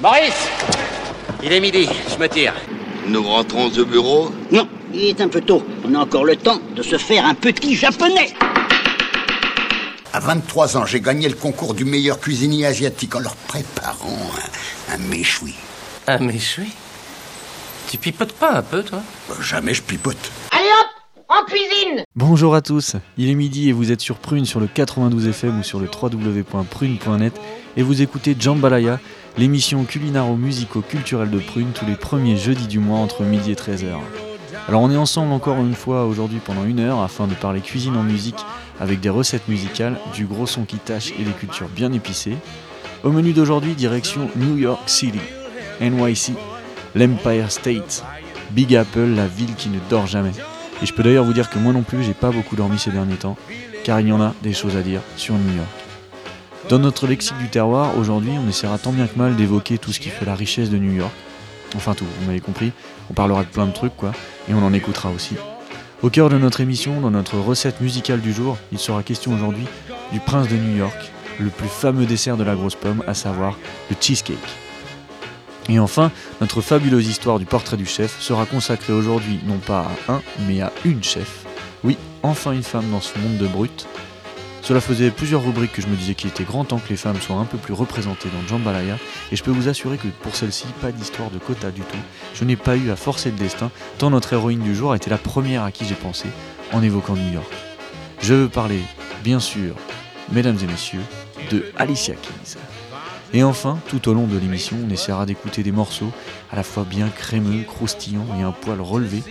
Maurice Il est midi, je me tire. Nous rentrons au bureau Non, il est un peu tôt. On a encore le temps de se faire un petit japonais. À 23 ans, j'ai gagné le concours du meilleur cuisinier asiatique en leur préparant un, un méchoui. Un méchoui? Tu pipotes pas un peu, toi? Bah, jamais je pipote. Bonjour à tous, il est midi et vous êtes sur Prune sur le 92 FM ou sur le www.prune.net et vous écoutez Jambalaya, l'émission culinaro-musico-culturelle de Prune tous les premiers jeudis du mois entre midi et 13h. Alors on est ensemble encore une fois aujourd'hui pendant une heure afin de parler cuisine en musique avec des recettes musicales, du gros son qui tâche et des cultures bien épicées. Au menu d'aujourd'hui, direction New York City, NYC, l'Empire State, Big Apple, la ville qui ne dort jamais. Et je peux d'ailleurs vous dire que moi non plus, j'ai pas beaucoup dormi ces derniers temps, car il y en a des choses à dire sur New York. Dans notre lexique du terroir, aujourd'hui, on essaiera tant bien que mal d'évoquer tout ce qui fait la richesse de New York. Enfin tout, vous m'avez compris, on parlera de plein de trucs quoi, et on en écoutera aussi. Au cœur de notre émission, dans notre recette musicale du jour, il sera question aujourd'hui du prince de New York, le plus fameux dessert de la grosse pomme, à savoir le cheesecake. Et enfin, notre fabuleuse histoire du portrait du chef sera consacrée aujourd'hui non pas à un, mais à une chef. Oui, enfin une femme dans ce monde de brutes. Cela faisait plusieurs rubriques que je me disais qu'il était grand temps que les femmes soient un peu plus représentées dans Jambalaya, et je peux vous assurer que pour celle-ci, pas d'histoire de quota du tout. Je n'ai pas eu à forcer le destin, tant notre héroïne du jour était la première à qui j'ai pensé en évoquant New York. Je veux parler, bien sûr, mesdames et messieurs, de Alicia Keys. Et enfin, tout au long de l'émission, on essaiera d'écouter des morceaux à la fois bien crémeux, croustillants et un poil relevé,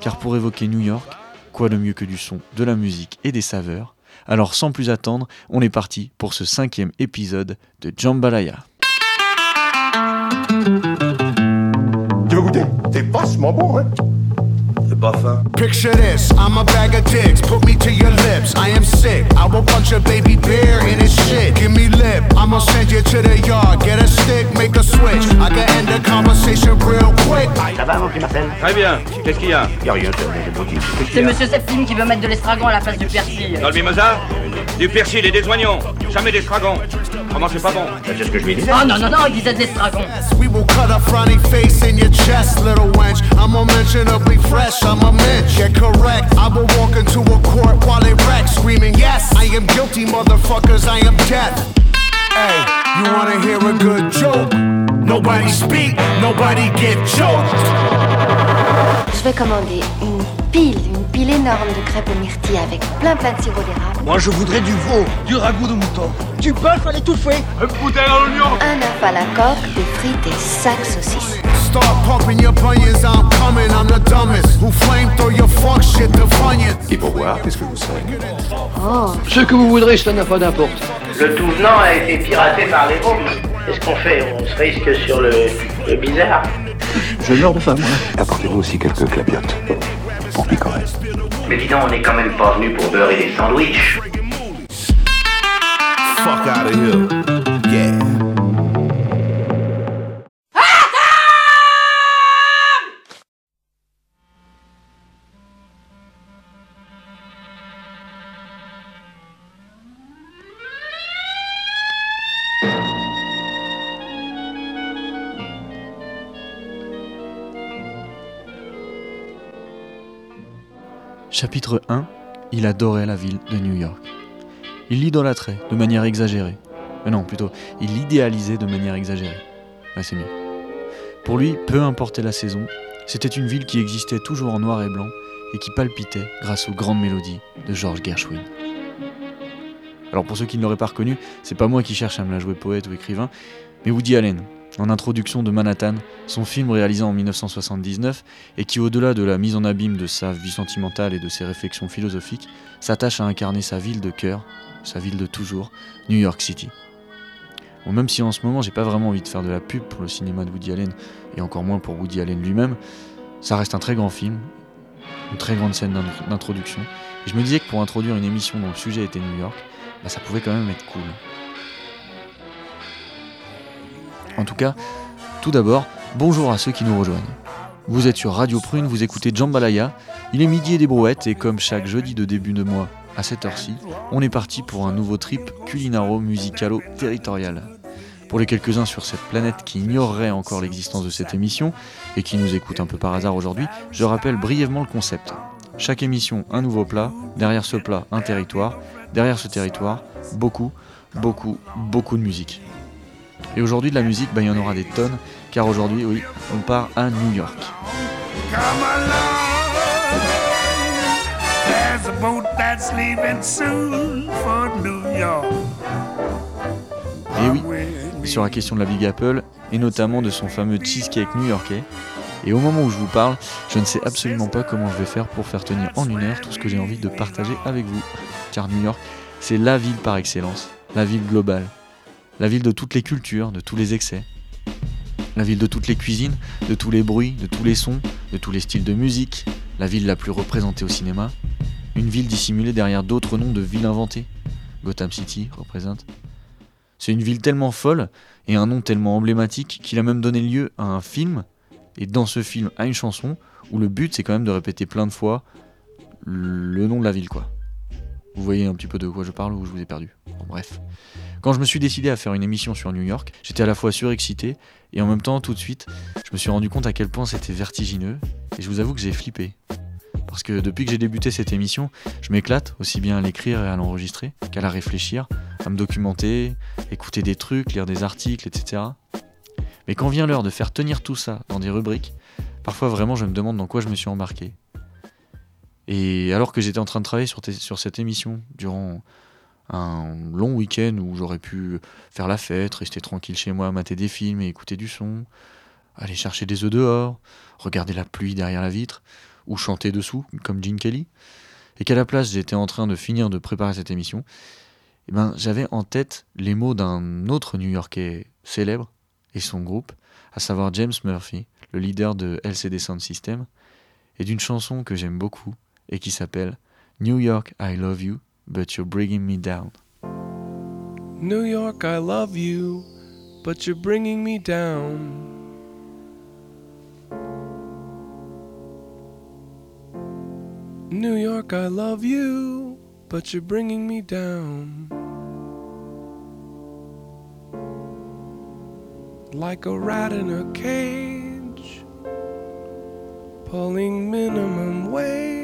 car pour évoquer New York, quoi de mieux que du son, de la musique et des saveurs? Alors sans plus attendre, on est parti pour ce cinquième épisode de Jambalaya. Tu veux goûter vachement bon, hein C'est pas fin. Picture this, I'm a bag of dicks, put me to your lips. I am sick, I will punch a baby bear in his shit. Give me lip, I'ma send you to the yard. Get a stick, make a switch. I can end the conversation real quick. Ça va, Très bien. Qu'est-ce qu'il y a? C'est Monsieur Septime qui veut mettre de l'estragon à la place du persil. Dans le mimosa Du persil et des oignons. Jamais d'estragon. Comment c'est pas bon C'est ce que je lui dis. Oh non, non, non, il disait de l'estragon. We will cut a frowny face in your chest, little wench. I'm unmentionably I'm a mensch. yeah, correct, I will walk into a court while it wrecks, screaming, Yes, I am guilty, motherfuckers, I am death. Hey, you wanna hear a good joke? Nobody speak, nobody get choked. Je vais commander une pile, pile énorme de crêpes aux myrtilles avec plein plein de sirop d'érable. Moi, je voudrais du veau, du ragoût de mouton. Du bœuf à l'étouffée. Un œuf à la coque, des frites et sacs saucisses. Start pumping your bunions, I'm coming, I'm the dumbest. Who flame throw your fuck shit to funyuns. Et pour boire, qu'est-ce que vous savez? Oh, Ce que vous voudrez, cela n'a pas d'importance. Le tout venant a été piraté par les bombes. Qu'est-ce qu'on fait? On se risque sur le, le bizarre Je meurs de faim, moi. Apportez-nous aussi quelques clapiotes. Pour. Mais dis donc, on n'est quand même pas venu pour beurrer des sandwichs. Fuck out of here. Chapitre 1 Il adorait la ville de New York. Il l'idolâtrait de manière exagérée. Euh, non, plutôt, il l'idéalisait de manière exagérée. Ouais, c'est mieux. Pour lui, peu importait la saison, c'était une ville qui existait toujours en noir et blanc et qui palpitait grâce aux grandes mélodies de George Gershwin. Alors pour ceux qui ne l'auraient pas reconnu, c'est pas moi qui cherche à me la jouer poète ou écrivain, mais Woody Allen, en introduction de Manhattan, son film réalisé en 1979 et qui, au-delà de la mise en abîme de sa vie sentimentale et de ses réflexions philosophiques, s'attache à incarner sa ville de cœur, sa ville de toujours, New York City. Même si en ce moment j'ai pas vraiment envie de faire de la pub pour le cinéma de Woody Allen, et encore moins pour Woody Allen lui-même, ça reste un très grand film, une très grande scène d'in- d'introduction, je me disais que pour introduire une émission dont le sujet était New York, bah, ça pouvait quand même être cool. En tout cas, tout d'abord, bonjour à ceux qui nous rejoignent. Vous êtes sur Radio Prune, vous écoutez Jambalaya, il est midi et des brouettes, et comme chaque jeudi de début de mois, à cette heure-ci, on est parti pour un nouveau trip culinaro-musicalo-territorial. Pour les quelques-uns sur cette planète qui ignoreraient encore l'existence de cette émission et qui nous écoutent un peu par hasard aujourd'hui, je rappelle brièvement le concept. Chaque émission, un nouveau plat, derrière ce plat, un territoire, derrière ce territoire, beaucoup, beaucoup, beaucoup de musique. Et aujourd'hui, de la musique, bah, il y en aura des tonnes, car aujourd'hui, oui, on part à New York. Et oui, sur la question de la Big Apple, et notamment de son fameux cheesecake new-yorkais. Et au moment où je vous parle, je ne sais absolument pas comment je vais faire pour faire tenir en une heure tout ce que j'ai envie de partager avec vous. Car New York, c'est la ville par excellence, la ville globale, la ville de toutes les cultures, de tous les excès, la ville de toutes les cuisines, de tous les bruits, de tous les sons, de tous les styles de musique, la ville la plus représentée au cinéma, une ville dissimulée derrière d'autres noms de villes inventées. Gotham City représente. C'est une ville tellement folle et un nom tellement emblématique qu'il a même donné lieu à un film, et dans ce film à une chanson, où le but c'est quand même de répéter plein de fois le nom de la ville quoi. Vous voyez un petit peu de quoi je parle ou je vous ai perdu. bref. Quand je me suis décidé à faire une émission sur New York, j'étais à la fois surexcité et en même temps tout de suite, je me suis rendu compte à quel point c'était vertigineux et je vous avoue que j'ai flippé. Parce que depuis que j'ai débuté cette émission, je m'éclate aussi bien à l'écrire et à l'enregistrer qu'à la réfléchir, à me documenter, écouter des trucs, lire des articles, etc. Mais quand vient l'heure de faire tenir tout ça dans des rubriques, parfois vraiment je me demande dans quoi je me suis embarqué. Et alors que j'étais en train de travailler sur, sur cette émission durant un long week-end où j'aurais pu faire la fête, rester tranquille chez moi, mater des films et écouter du son, aller chercher des œufs dehors, regarder la pluie derrière la vitre, ou chanter dessous, comme Gene Kelly, et qu'à la place j'étais en train de finir de préparer cette émission, eh ben, j'avais en tête les mots d'un autre New-Yorkais célèbre et son groupe, à savoir James Murphy, le leader de LCD Sound System, et d'une chanson que j'aime beaucoup et qui s'appelle New York, I love you, but you're bringing me down. New York, I love you, but you're bringing me down. New York, I love you, but you're bringing me down. Like a rat in a cage, pulling minimum wage.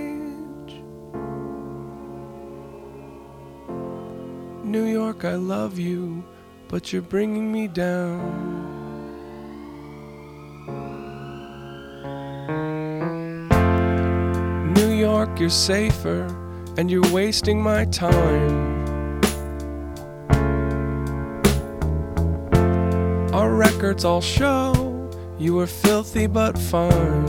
New York, I love you, but you're bringing me down. New York, you're safer, and you're wasting my time. Our records all show you were filthy but fine.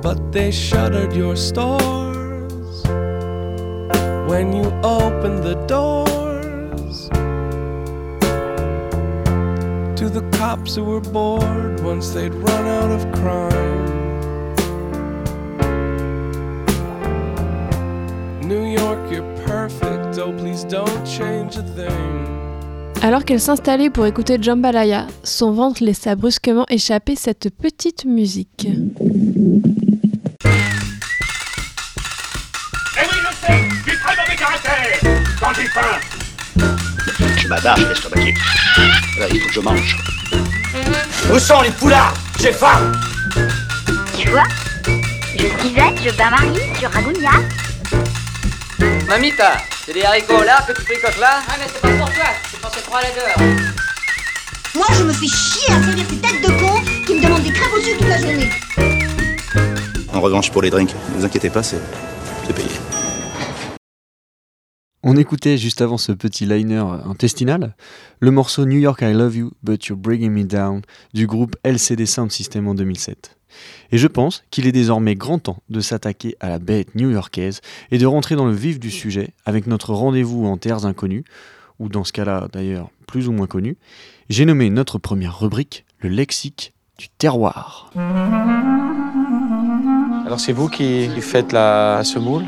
But they shuttered your stores when you opened the doors to the cops who were bored once they'd run out of crime. Alors qu'elle s'installait pour écouter Jambalaya, son ventre laissa brusquement échapper cette petite musique. Caractère Quand j'ai faim Je m'adapte, l'estomac. Là, il faut que je mange. Où sont les poulards? J'ai faim Tu vois? Je suis Yvette, je bats Marie sur Ragounia. Mamita, c'est des haricots là que tu là? Ah mais c'est pas pour toi, c'est pour ces trois laideurs. Moi je me fais chier à servir ces têtes de cons qui me demandent des crêpes au sucre toute la journée. En revanche pour les drinks, ne vous inquiétez pas, c'est payé. On écoutait juste avant ce petit liner intestinal le morceau New York I Love You But You're Bringing Me Down du groupe LCD Sound System en 2007. Et je pense qu'il est désormais grand temps de s'attaquer à la bête new-yorkaise et de rentrer dans le vif du sujet avec notre rendez-vous en terres inconnues, ou dans ce cas-là d'ailleurs plus ou moins connu. J'ai nommé notre première rubrique le lexique du terroir. Alors c'est vous qui faites la semoule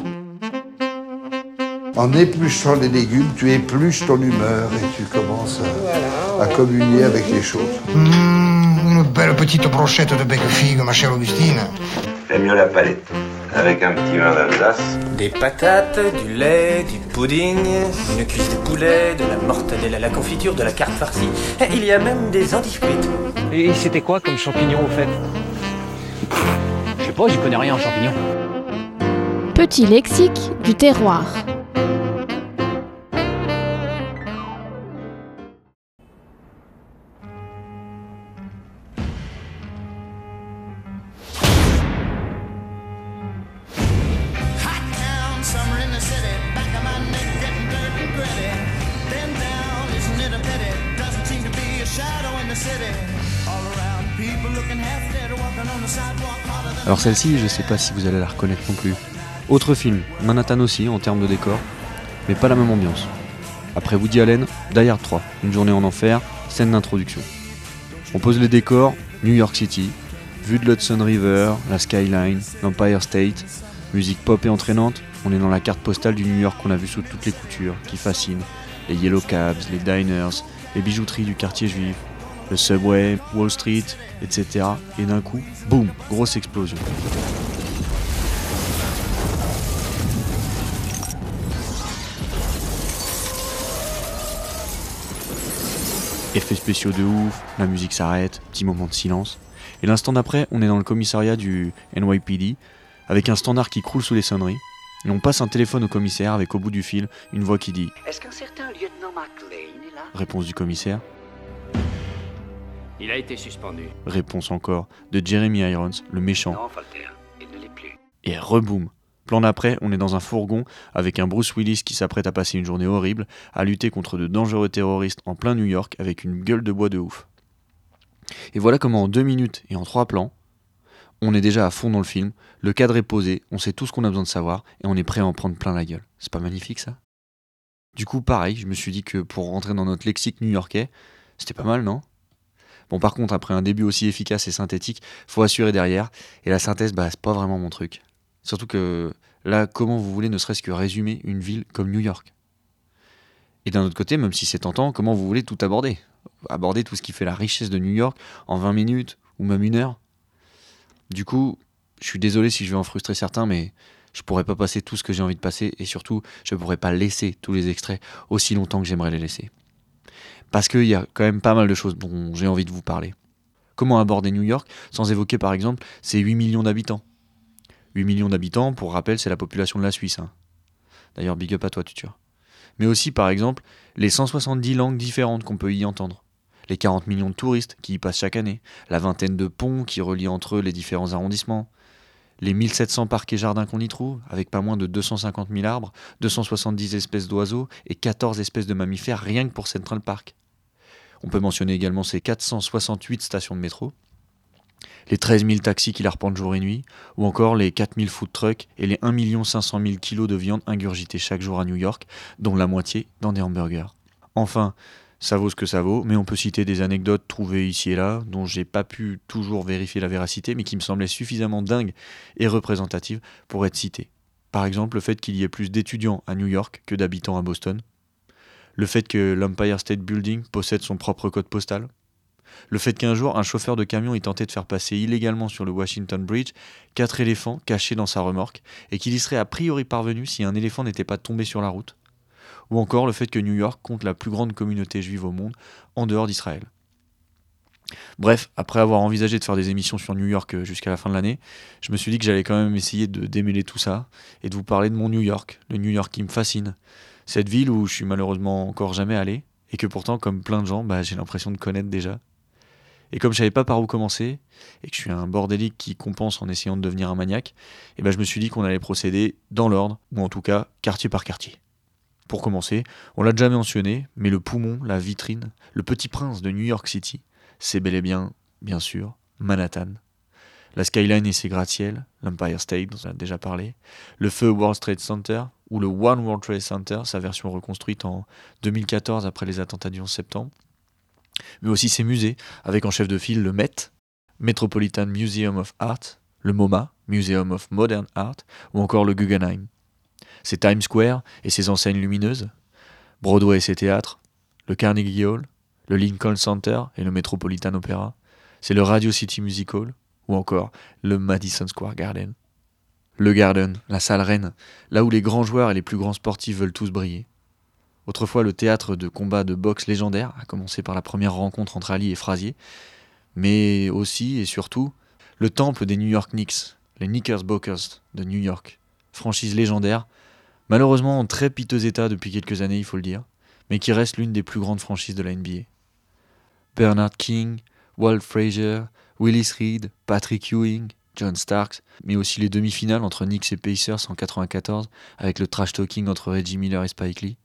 en épluchant les légumes, tu épluches ton humeur et tu commences à, communier avec les choses. Mmh, une belle petite brochette de bec figue, ma chère Augustine. J'aime mieux la palette. avec un petit vin d'Alsace. Des patates, du lait, du pudding, une cuisse de poulet, de la mortadelle à la confiture, de la carte farcie. Et il y a même des antifrites. Et c'était quoi comme champignon au fait? Je sais pas, j'y connais rien en champignons. Petit lexique du terroir. Alors celle-ci, je sais pas si vous allez la reconnaître non plus. Autre film, Manhattan aussi en termes de décor, mais pas la même ambiance. Après Woody Allen, Die Hard 3, une journée en enfer, scène d'introduction. On pose les décors, New York City, vue de l'Hudson River, la skyline, l'Empire State, musique pop et entraînante, on est dans la carte postale du New York qu'on a vu sous toutes les coutures, qui fascine. Les yellow cabs, les diners, les bijouteries du quartier juif, le subway, Wall Street, etc. Et d'un coup, boum, grosse explosion. Effets spéciaux de ouf, la musique s'arrête, petit moment de silence. Et l'instant d'après, on est dans le commissariat du NYPD, avec un standard qui croule sous les sonneries. Et on passe un téléphone au commissaire avec au bout du fil une voix qui dit Est-ce qu'un certain lieutenant McLean est là? Réponse du commissaire. Il a été suspendu. Réponse encore de Jeremy Irons, le méchant. Non, Folter, il ne l'est plus. Et reboum. Plan d'après, on est dans un fourgon avec un Bruce Willis qui s'apprête à passer une journée horrible, à lutter contre de dangereux terroristes en plein New York avec une gueule de bois de ouf. Et voilà comment en deux minutes et en trois plans, on est déjà à fond dans le film, le cadre est posé, on sait tout ce qu'on a besoin de savoir et on est prêt à en prendre plein la gueule. C'est pas magnifique ça? Du coup, pareil, je me suis dit que pour rentrer dans notre lexique new-yorkais, c'était pas mal, non? Bon, par contre, après un début aussi efficace et synthétique, faut assurer derrière. Et la synthèse, bah, c'est pas vraiment mon truc. Surtout que là, comment vous voulez ne serait-ce que résumer une ville comme New York? Et d'un autre côté, même si c'est tentant, comment vous voulez tout aborder? Aborder tout ce qui fait la richesse de New York en 20 minutes ou même une heure? Du coup, je suis désolé si je vais en frustrer certains, mais je pourrais pas passer tout ce que j'ai envie de passer et surtout, je pourrais pas laisser tous les extraits aussi longtemps que j'aimerais les laisser. Parce qu'il y a quand même pas mal de choses dont j'ai envie de vous parler. Comment aborder New York sans évoquer par exemple ses 8 millions d'habitants? 8 millions d'habitants, pour rappel, c'est la population de la Suisse. Hein. D'ailleurs, big up à toi, tuteur. Mais aussi, par exemple, les 170 langues différentes qu'on peut y entendre. Les 40 millions de touristes qui y passent chaque année. La vingtaine de ponts qui relient entre eux les différents arrondissements. Les 1700 parcs et jardins qu'on y trouve, avec pas moins de 250 000 arbres, 270 espèces d'oiseaux et 14 espèces de mammifères rien que pour Central Park. On peut mentionner également ces 468 stations de métro, les 13 000 taxis qui la reprennent jour et nuit, ou encore les 4 000 food trucks et les 1 500 000 kilos de viande ingurgitée chaque jour à New York, dont la moitié dans des hamburgers. Enfin, ça vaut ce que ça vaut, mais on peut citer des anecdotes trouvées ici et là, dont j'ai pas pu toujours vérifier la véracité, mais qui me semblaient suffisamment dingues et représentatives pour être citées. Par exemple, le fait qu'il y ait plus d'étudiants à New York que d'habitants à Boston, le fait que l'Empire State Building possède son propre code postal, le fait qu'un jour, un chauffeur de camion ait tenté de faire passer illégalement sur le Washington Bridge quatre éléphants cachés dans sa remorque, et qu'il y serait a priori parvenu si un éléphant n'était pas tombé sur la route. Ou encore le fait que New York compte la plus grande communauté juive au monde, en dehors d'Israël. Bref, après avoir envisagé de faire des émissions sur New York euh, jusqu'à la fin de l'année, je me suis dit que j'allais quand même essayer de démêler tout ça et de vous parler de mon New York, le New York qui me fascine. Cette ville où je suis malheureusement encore jamais allé et que pourtant, comme plein de gens, bah, j'ai l'impression de connaître déjà. Et comme je savais pas par où commencer, et que je suis un bordélique qui compense en essayant de devenir un maniaque, et ben je me suis dit qu'on allait procéder dans l'ordre, ou en tout cas quartier par quartier. Pour commencer, on l'a déjà mentionné, mais le poumon, la vitrine, le petit prince de New York City, c'est bel et bien, bien sûr, Manhattan. La skyline et ses gratte-ciels, l'Empire State, dont on a déjà parlé, le feu World Trade Center, ou le One World Trade Center, sa version reconstruite en 2014 après les attentats du 11 septembre, mais aussi ses musées, avec en chef de file le Met, Metropolitan Museum of Art, le MoMA, Museum of Modern Art, ou encore le Guggenheim. C'est Times Square et ses enseignes lumineuses, Broadway et ses théâtres, le Carnegie Hall, le Lincoln Center et le Metropolitan Opera, c'est le Radio City Music Hall, ou encore le Madison Square Garden. Le Garden, la salle reine, là où les grands joueurs et les plus grands sportifs veulent tous briller. Autrefois le théâtre de combats de boxe légendaires, à commencer par la première rencontre entre Ali et Frazier, mais aussi et surtout le temple des New York Knicks, les Knickerbockers de New York, franchise légendaire, malheureusement en très piteux état depuis quelques années, il faut le dire, mais qui reste l'une des plus grandes franchises de la NBA. Bernard King, Walt Frazier, Willis Reed, Patrick Ewing, John Starks, mais aussi les demi-finales entre Knicks et Pacers en 94 avec le trash talking entre Reggie Miller et Spike Lee,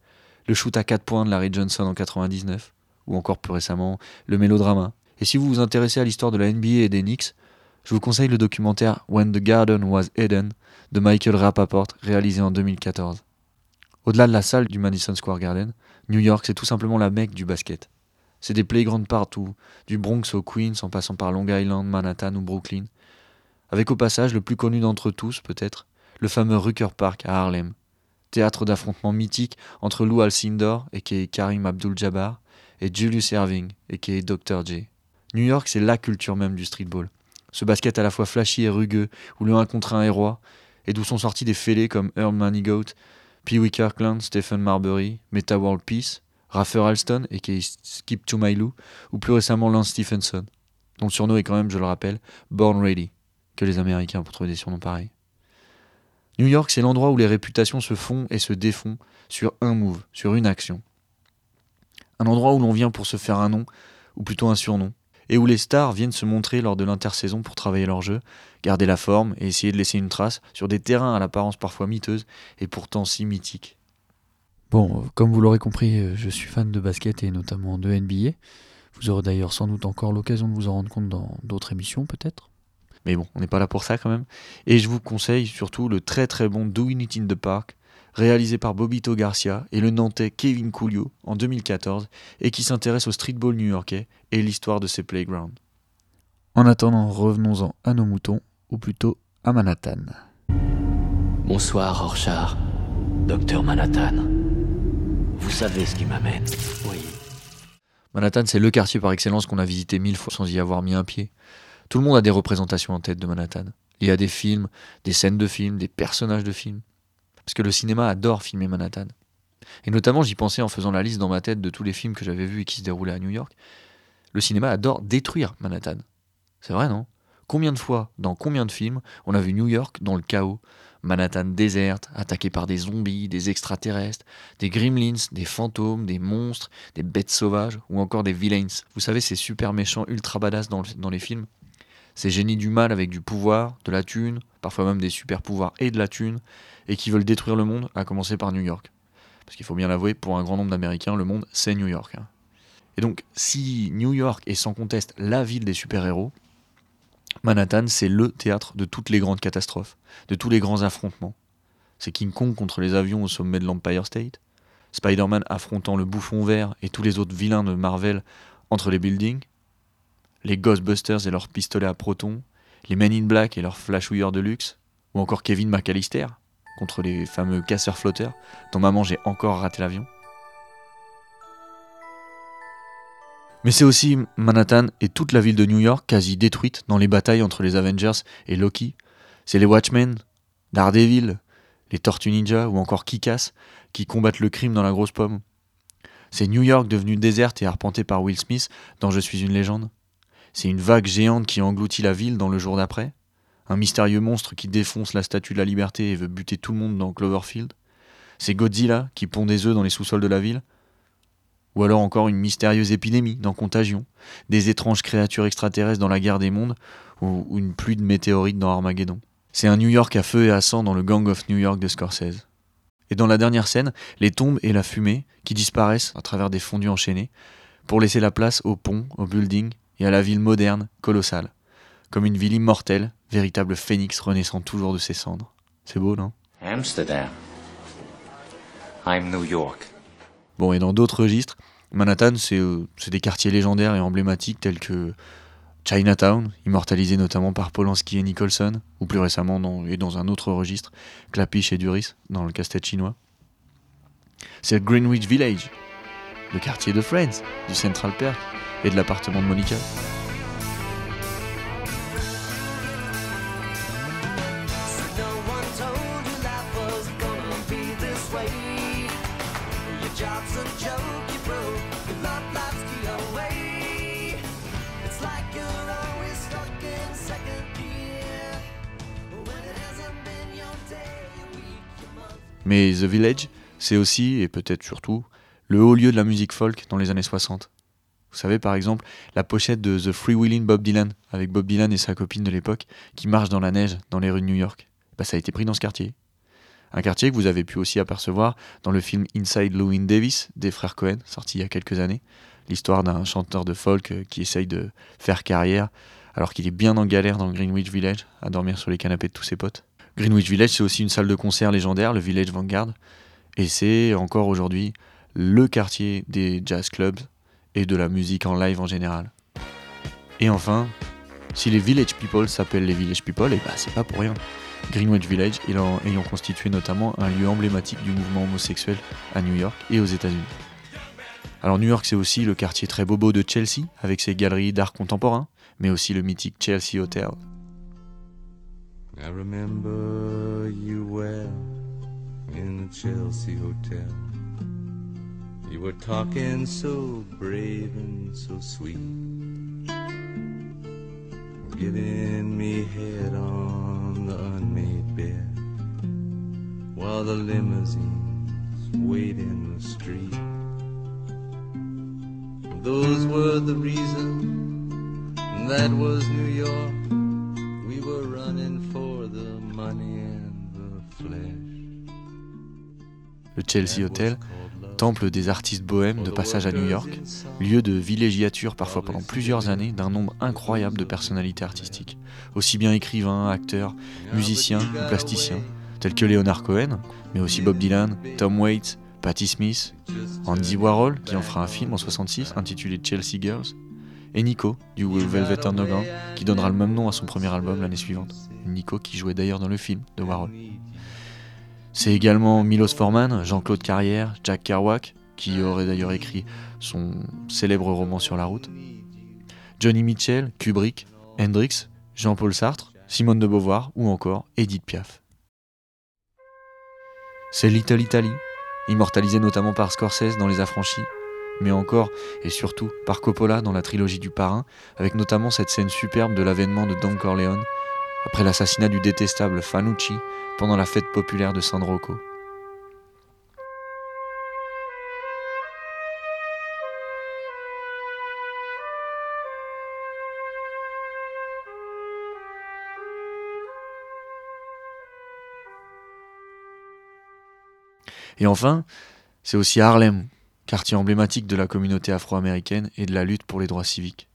le shoot à 4 points de Larry Johnson en 99, ou encore plus récemment le mélodrama. Et si vous vous intéressez à l'histoire de la NBA et des Knicks, je vous conseille le documentaire When the Garden Was Eden de Michael Rapaport réalisé en 2014. Au-delà de la salle du Madison Square Garden, New York c'est tout simplement la mecque du basket. C'est des playgrounds partout, du Bronx au Queens en passant par Long Island, Manhattan ou Brooklyn. Avec au passage le plus connu d'entre tous peut-être, le fameux Rucker Park à Harlem, théâtre d'affrontements mythiques entre Lou Alcindor, et Karim Abdul-Jabbar, et Julius Erving, et Dr. J. New York, c'est la culture même du streetball. Ce basket à la fois flashy et rugueux, où le 1 contre 1 est roi, et d'où sont sortis des fêlés comme Earl Manigault, Pee Wee Kirkland, Stephen Marbury, Meta World Peace, Raffer Alston, et Skip to My Lou, ou plus récemment Lance Stephenson, dont le surnom est quand même, je le rappelle, Born Ready, que les Américains pour trouver des surnoms pareils. New York, c'est l'endroit où les réputations se font et se défont sur un move, sur une action. Un endroit où l'on vient pour se faire un nom, ou plutôt un surnom, et où les stars viennent se montrer lors de l'intersaison pour travailler leur jeu, garder la forme et essayer de laisser une trace sur des terrains à l'apparence parfois miteuse et pourtant si mythiques. Bon, comme vous l'aurez compris, je suis fan de basket et notamment de NBA. Vous aurez d'ailleurs sans doute encore l'occasion de vous en rendre compte dans d'autres émissions peut-être. Mais bon, on n'est pas là pour ça quand même. Et je vous conseille surtout le très très bon Doing It in the Park, réalisé par Bobito Garcia et le Nantais Kevin Coolio en 2014, et qui s'intéresse au streetball new-yorkais et l'histoire de ses playgrounds. En attendant, revenons-en à nos moutons, ou plutôt à Manhattan. Bonsoir, Rorschach. Docteur Manhattan. Vous savez ce qui m'amène Oui. Manhattan, c'est le quartier par excellence qu'on a visité mille fois sans y avoir mis un pied. Tout le monde a des représentations en tête de Manhattan. Il y a des films, des scènes de films, des personnages de films. Parce que le cinéma adore filmer Manhattan. Et notamment, j'y pensais en faisant la liste dans ma tête de tous les films que j'avais vus et qui se déroulaient à New York. Le cinéma adore détruire Manhattan. C'est vrai, non? Combien de fois, dans combien de films, on a vu New York dans le chaos? Manhattan déserte, attaqué par des zombies, des extraterrestres, des gremlins, des fantômes, des monstres, des bêtes sauvages ou encore des villains. Vous savez, ces super méchants ultra badass dans, dans les films? Ces génies du mal avec du pouvoir, de la thune, parfois même des super pouvoirs et de la thune, et qui veulent détruire le monde, à commencer par New York. Parce qu'il faut bien l'avouer, pour un grand nombre d'Américains, le monde, c'est New York. Hein. Et donc, si New York est sans conteste la ville des super-héros, Manhattan, c'est le théâtre de toutes les grandes catastrophes, de tous les grands affrontements. C'est King Kong contre les avions au sommet de l'Empire State, Spider-Man affrontant le bouffon vert et tous les autres vilains de Marvel entre les buildings, les Ghostbusters et leurs pistolets à protons, les Men in Black et leurs flashouilleurs de luxe, ou encore Kevin McAllister contre les fameux casseurs-flotteurs dont maman j'ai encore raté l'avion. Mais c'est aussi Manhattan et toute la ville de New York quasi détruite dans les batailles entre les Avengers et Loki. C'est les Watchmen, Daredevil, les Tortues Ninja ou encore Kikas qui combattent le crime dans la grosse pomme. C'est New York devenue déserte et arpentée par Will Smith dans Je suis une légende. C'est une vague géante qui engloutit la ville dans le jour d'après? Un mystérieux monstre qui défonce la statue de la liberté et veut buter tout le monde dans Cloverfield? C'est Godzilla qui pond des œufs dans les sous-sols de la ville? Ou alors encore une mystérieuse épidémie dans Contagion? Des étranges créatures extraterrestres dans la guerre des mondes? Ou une pluie de météorites dans Armageddon? C'est un New York à feu et à sang dans le Gang of New York de Scorsese. Et dans la dernière scène, les tombes et la fumée qui disparaissent à travers des fondus enchaînés pour laisser la place aux ponts, aux buildings et à la ville moderne, colossale, comme une ville immortelle, véritable phénix renaissant toujours de ses cendres. C'est beau, non? Amsterdam. I'm New York. Bon, et dans d'autres registres, Manhattan, c'est des quartiers légendaires et emblématiques tels que Chinatown, immortalisé notamment par Polanski et Nicholson, ou plus récemment dans, et dans un autre registre, Clapiche et Duris, dans le casse-tête chinois. C'est Greenwich Village, le quartier de Friends, du Central Park, et de l'appartement de Monica. Mais The Village, c'est aussi, et peut-être surtout, le haut lieu de la musique folk dans les années 60. Vous savez par exemple la pochette de The Freewheeling Bob Dylan, avec Bob Dylan et sa copine de l'époque, qui marchent dans la neige dans les rues de New York. Bah, ça a été pris dans ce quartier. Un quartier que vous avez pu aussi apercevoir dans le film Inside Llewyn Davis des frères Cohen, sorti il y a quelques années. L'histoire d'un chanteur de folk euh, qui essaye de faire carrière alors qu'il est bien en galère dans Greenwich Village, à dormir sur les canapés de tous ses potes. Greenwich Village, c'est aussi une salle de concert légendaire, le Village Vanguard, et c'est encore aujourd'hui le quartier des jazz clubs et de la musique en live en général. Et enfin, si les Village People s'appellent les Village People, et bah c'est pas pour rien. Greenwich Village ayant, ayant constitué notamment un lieu emblématique du mouvement homosexuel à New York et aux États-Unis. Alors New York c'est aussi le quartier très bobo de Chelsea avec ses galeries d'art contemporain, mais aussi le mythique Chelsea Hotel. I remember you well in the Chelsea Hotel. You were talking so brave and so sweet. Giving me head on the unmade bed while the limousines wait in the street. Those were the reasons. That was New York. We were running for the money and the flesh. Le Chelsea Hotel, temple des artistes bohèmes de passage à New York, lieu de villégiature parfois pendant plusieurs années d'un nombre incroyable de personnalités artistiques, aussi bien écrivains, acteurs, musiciens ou plasticiens, tels que Leonard Cohen, mais aussi Bob Dylan, Tom Waits, Patti Smith, Andy Warhol, qui en fera un film en 66 intitulé Chelsea Girls, et Nico, du Velvet Underground, qui donnera le même nom à son premier album l'année suivante. Nico qui jouait d'ailleurs dans le film de Warhol. C'est également Milos Forman, Jean-Claude Carrière, Jack Kerouac, qui aurait d'ailleurs écrit son célèbre roman sur la route, Johnny Mitchell, Kubrick, Hendrix, Jean-Paul Sartre, Simone de Beauvoir ou encore Edith Piaf. C'est Little Italy, immortalisé notamment par Scorsese dans Les Affranchis, mais encore et surtout par Coppola dans la trilogie du Parrain, avec notamment cette scène superbe de l'avènement de Don Corleone après l'assassinat du détestable Fanucci pendant la fête populaire de San Rocco. Et enfin, c'est aussi Harlem, quartier emblématique de la communauté afro-américaine et de la lutte pour les droits civiques.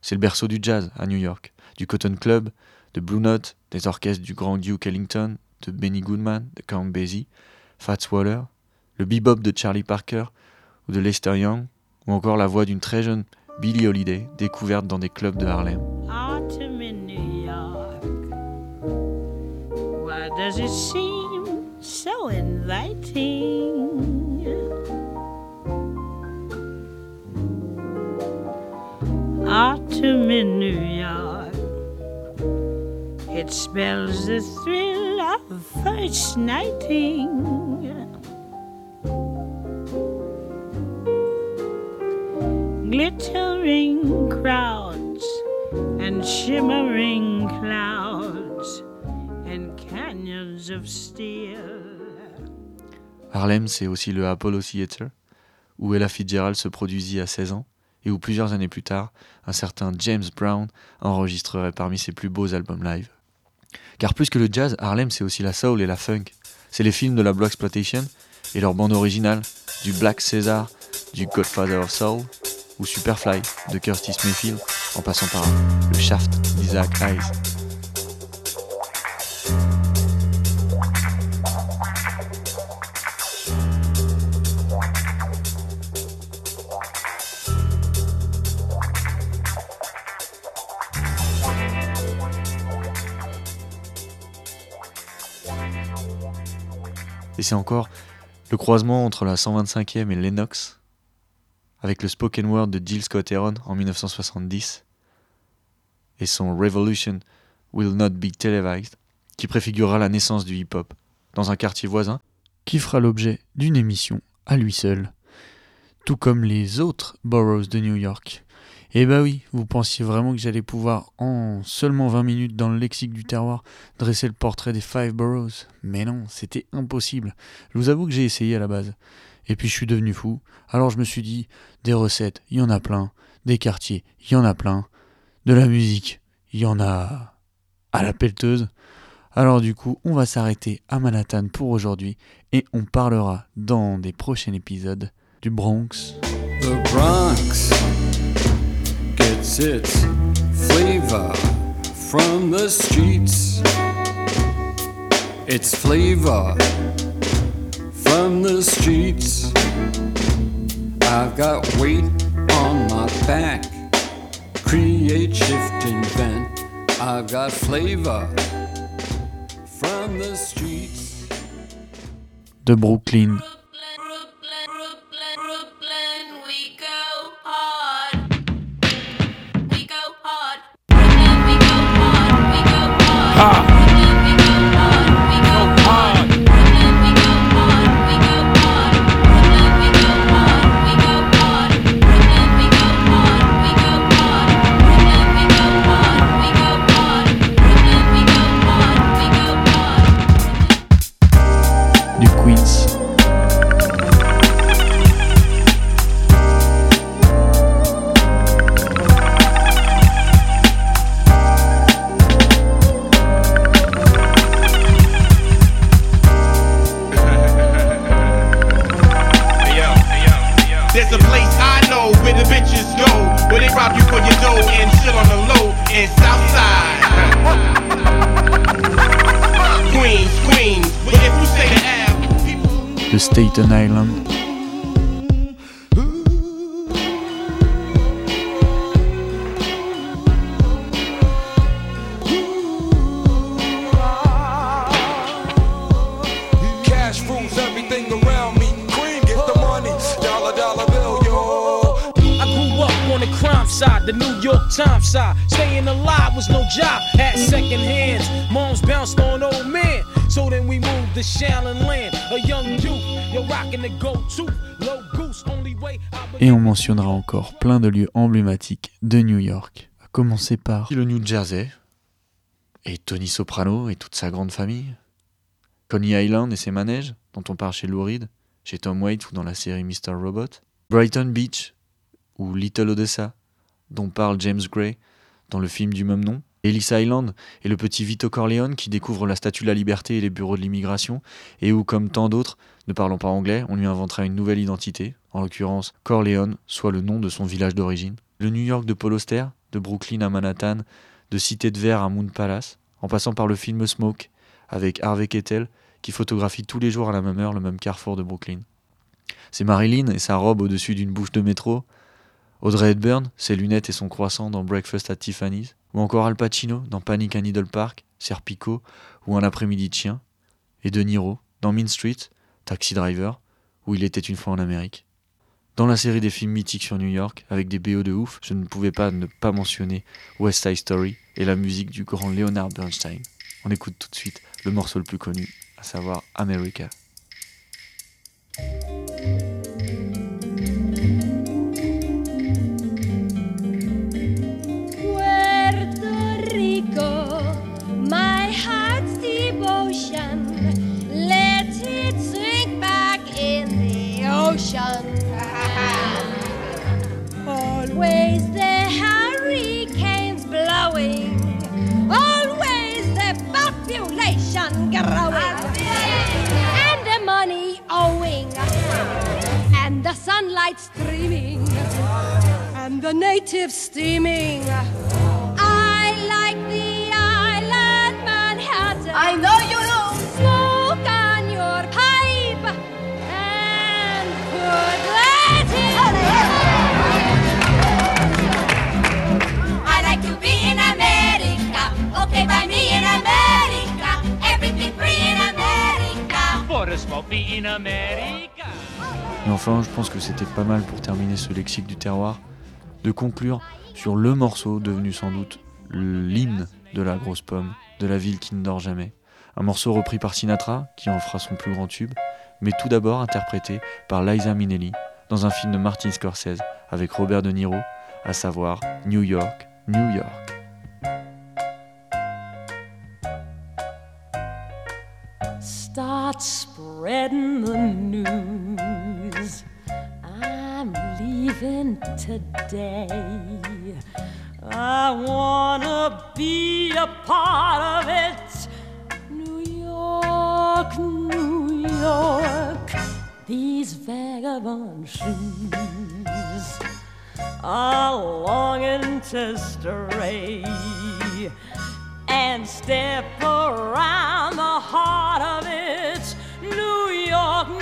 C'est le berceau du jazz à New York, du Cotton Club, de Blue Note, des orchestres du Grand Duke Ellington, de Benny Goodman, de Count Basie, Fats Waller, le bebop de Charlie Parker ou de Lester Young, ou encore la voix d'une très jeune Billie Holiday découverte dans des clubs de Harlem. Does it New York. It spells the thrill of first nighting. Glittering crowds and shimmering clouds and canyons of steel. Harlem, c'est aussi le Apollo Theater, où Ella Fitzgerald se produisit à 16 ans et où plusieurs années plus tard, un certain James Brown enregistrerait parmi ses plus beaux albums live. Car plus que le jazz, Harlem c'est aussi la soul et la funk. C'est les films de la Black Exploitation et leur bande originale, du Black César, du Godfather of Soul ou Superfly de Curtis Mayfield, en passant par le Shaft d'Isaac Hayes. Et c'est encore le croisement entre la 125e et Lennox, avec le spoken word de Jill Scott Heron en 1970 et son Revolution Will Not Be Televised, qui préfigurera la naissance du hip-hop dans un quartier voisin, qui fera l'objet d'une émission à lui seul, tout comme les autres boroughs de New York. Eh bah oui, vous pensiez vraiment que j'allais pouvoir, en seulement 20 minutes dans le lexique du terroir, dresser le portrait des Five Boroughs. Mais non, c'était impossible. Je vous avoue que j'ai essayé à la base. Et puis je suis devenu fou. Alors je me suis dit, des recettes, il y en a plein. Des quartiers, il y en a plein. De la musique, il y en a à la pelleteuse. Alors du coup, on va s'arrêter à Manhattan pour aujourd'hui et on parlera dans des prochains épisodes du Bronx. Its flavor from the streets. Its flavor from the streets. I've got weight on my back. Create, shift, invent. I've got flavor from the streets. De Brooklyn. Mentionnera encore plein de lieux emblématiques de New York, à commencer par le New Jersey, et Tony Soprano et toute sa grande famille, Coney Island et ses manèges, dont on parle chez Lou Reed, chez Tom Waits ou dans la série Mr. Robot, Brighton Beach ou Little Odessa, dont parle James Gray dans le film du même nom, Ellis Island et le petit Vito Corleone qui découvre la Statue de la Liberté et les bureaux de l'immigration, et où, comme tant d'autres, ne parlant pas anglais, on lui inventera une nouvelle identité, en l'occurrence Corleone, soit le nom de son village d'origine. Le New York de Paul Auster, de Brooklyn à Manhattan, de Cité de Verre à Moon Palace, en passant par le film Smoke, avec Harvey Keitel, qui photographie tous les jours à la même heure le même carrefour de Brooklyn. C'est Marilyn et sa robe au-dessus d'une bouche de métro, Audrey Hepburn, ses lunettes et son croissant dans Breakfast at Tiffany's, ou encore Al Pacino dans Panic à Needle Park, Serpico ou Un après-midi de chien, et De Niro dans Mean Street, Taxi Driver, où il était une fois en Amérique. Dans la série des films mythiques sur New York, avec des BO de ouf, je ne pouvais pas ne pas mentionner West Side Story et la musique du grand Leonard Bernstein. On écoute tout de suite le morceau le plus connu, à savoir America. The sunlight streaming, and the natives steaming. I like the island Manhattan. I know you do. Smoke on your pipe and put Latin. I like to be in America. Okay, by me in America. Everything free in America. For a smoky in America. Et enfin, je pense que c'était pas mal pour terminer ce lexique du terroir, de conclure sur le morceau devenu sans doute l'hymne de la grosse pomme, de la ville qui ne dort jamais. Un morceau repris par Sinatra, qui en fera son plus grand tube, mais tout d'abord interprété par Liza Minnelli dans un film de Martin Scorsese avec Robert De Niro, à savoir New York, New York. Leaving today. I wanna be a part of it. New York, New York, these vagabond shoes are longing to stray and step around the heart of it. New York,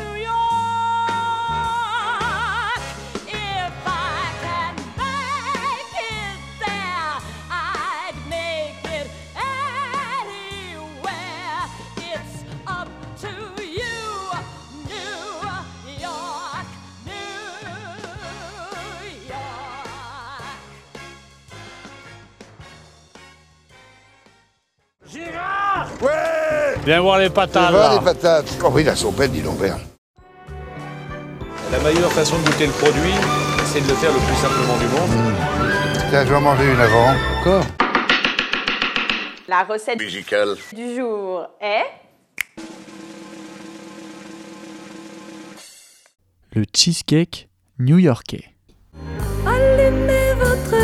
Viens voir les patates là. les patates Oh oui, la sompette, dis donc, père. La meilleure façon de goûter le produit, c'est de le faire le plus simplement du monde. Tiens, je vais en manger une avant. Encore La recette Musical. du jour est Le cheesecake new-yorkais. Allumez votre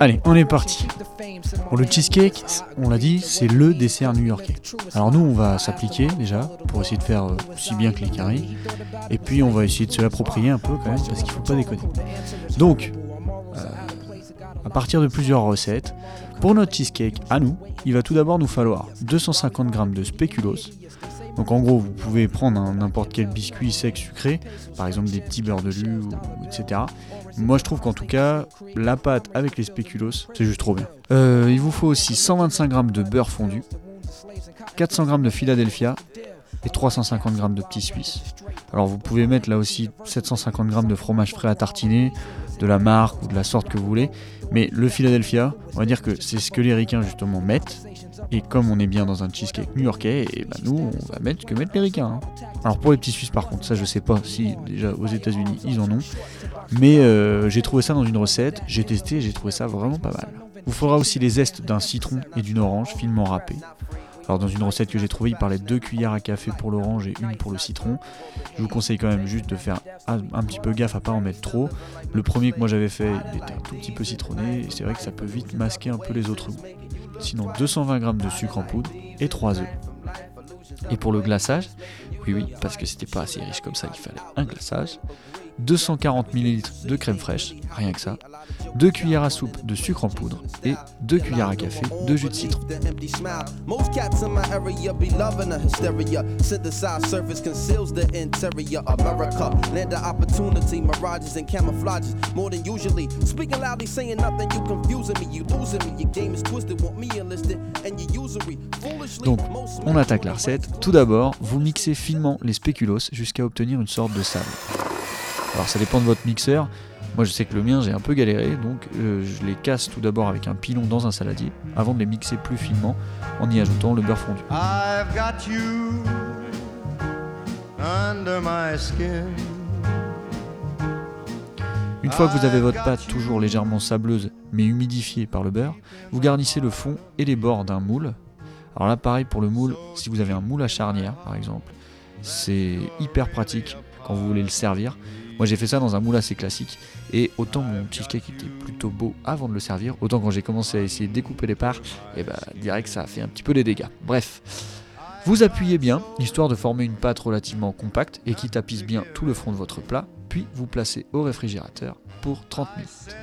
Allez, on est parti. Bon, le cheesecake, on l'a dit, c'est le dessert new-yorkais. Alors nous, on va s'appliquer déjà pour essayer de faire euh, aussi bien que les carrés. Et puis on va essayer de se l'approprier un peu quand même parce qu'il faut pas déconner. Donc, euh, à partir de plusieurs recettes, pour notre cheesecake, à nous, il va tout d'abord nous falloir 250 g de spéculoos. Donc en gros, vous pouvez prendre n'importe quel biscuit sec sucré, par exemple des petits beurres de ou etc. Moi je trouve qu'en tout cas, la pâte avec les spéculoos, c'est juste trop bien. Euh, il vous faut aussi 125 g de beurre fondu, 400 g de Philadelphia et 350 g de petits suisses. Alors vous pouvez mettre là aussi 750 g de fromage frais à tartiner, de la marque ou de la sorte que vous voulez. Mais le Philadelphia, on va dire que c'est ce que les ricains justement mettent. Et comme on est bien dans un cheesecake new-yorkais, et bah nous on va mettre ce que mettent les ricains. hein. Alors pour les petits suisses par contre, ça je sais pas si déjà aux États-Unis ils en ont. Mais euh, j'ai trouvé ça dans une recette, j'ai testé j'ai trouvé ça vraiment pas mal. Vous faudra aussi les zestes d'un citron et d'une orange finement râpés. Alors dans une recette que j'ai trouvée, il parlait de 2 cuillères à café pour l'orange et une pour le citron. Je vous conseille quand même juste de faire un, petit peu gaffe à pas en mettre trop. Le premier que moi j'avais fait, il était un tout petit peu citronné c'est vrai que ça peut vite masquer un peu les autres goûts. Sinon 220 g de sucre en poudre et 3 œufs. Et pour le glaçage, oui oui, parce que c'était pas assez riche comme ça, il fallait un glaçage. 240 ml de crème fraîche, rien que ça. 2 cuillères à soupe de sucre en poudre et 2 cuillères à café de jus de citron. Donc, on attaque la recette. Tout d'abord, vous mixez finement les spéculoos jusqu'à obtenir une sorte de sable. Alors, ça dépend de votre mixeur. Moi, je sais que le mien, j'ai un peu galéré, donc euh, je les casse tout d'abord avec un pilon dans un saladier, avant de les mixer plus finement en y ajoutant le beurre fondu. I've got you under my skin. Une fois que vous avez votre pâte toujours légèrement sableuse mais humidifiée par le beurre, vous garnissez le fond et les bords d'un moule. Alors là pareil pour le moule, si vous avez un moule à charnière par exemple, c'est hyper pratique quand vous voulez le servir. Moi j'ai fait ça dans un moule assez classique et autant mon cheesecake était plutôt beau avant de le servir, autant quand j'ai commencé à essayer de découper les parts, et bah direct ça a fait un petit peu des dégâts. Bref. Vous appuyez bien, histoire de former une pâte relativement compacte et qui tapisse bien tout le fond de votre plat. puis vous placez au réfrigérateur pour 30 minutes.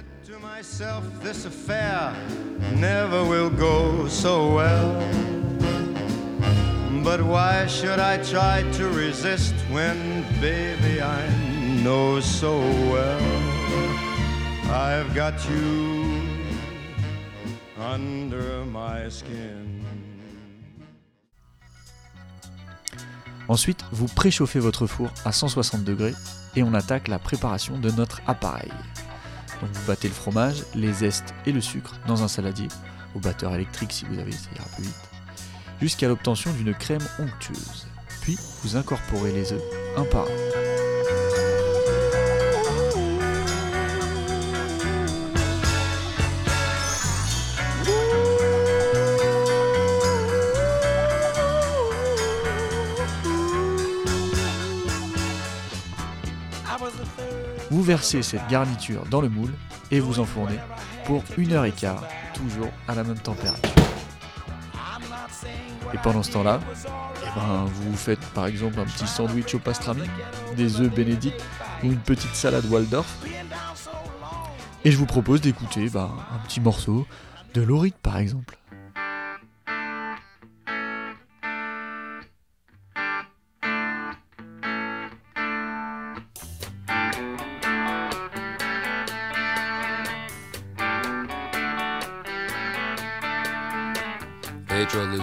But why should I try to resist when, baby, I so well I've got you under my skin? Ensuite, vous préchauffez votre four à 160 degrés et on attaque la préparation de notre appareil. Donc vous battez le fromage, les zestes et le sucre dans un saladier, au batteur électrique si vous avez, ça ira plus vite, jusqu'à l'obtention d'une crème onctueuse. Puis vous incorporez les œufs un par un. Versez cette garniture dans le moule et vous enfournez pour une heure et quart, toujours à la même température. Et pendant ce temps-là, eh ben, vous faites par exemple un petit sandwich au pastrami, des œufs bénédicts ou une petite salade Waldorf. Et je vous propose d'écouter ben, un petit morceau de Laurite par exemple.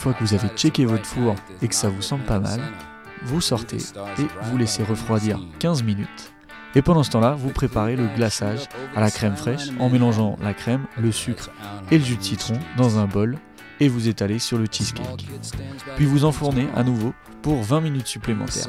Fois que vous avez checké votre four et que ça vous semble pas mal, vous sortez et vous laissez refroidir 15 minutes. Et pendant ce temps-là, vous préparez le glaçage à la crème fraîche en mélangeant la crème, le sucre et le jus de citron dans un bol et vous étalez sur le cheesecake. Puis vous enfournez à nouveau pour 20 minutes supplémentaires.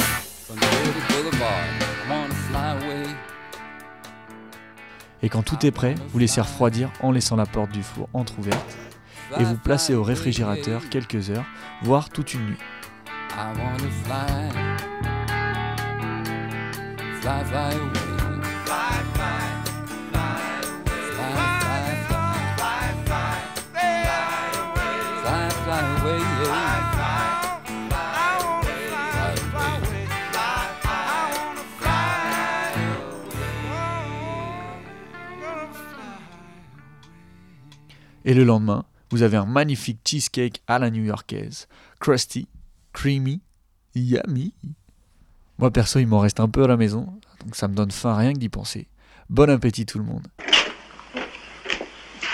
Et quand tout est prêt, vous laissez refroidir en laissant la porte du four entr'ouverte et vous placez au réfrigérateur quelques heures, voire toute une nuit. I fly, fly. Fly, Et le lendemain, vous avez un magnifique cheesecake à la new-yorkaise. Crusty, creamy, yummy. Moi perso, il m'en reste un peu à la maison, donc ça me donne faim rien que d'y penser. Bon appétit tout le monde.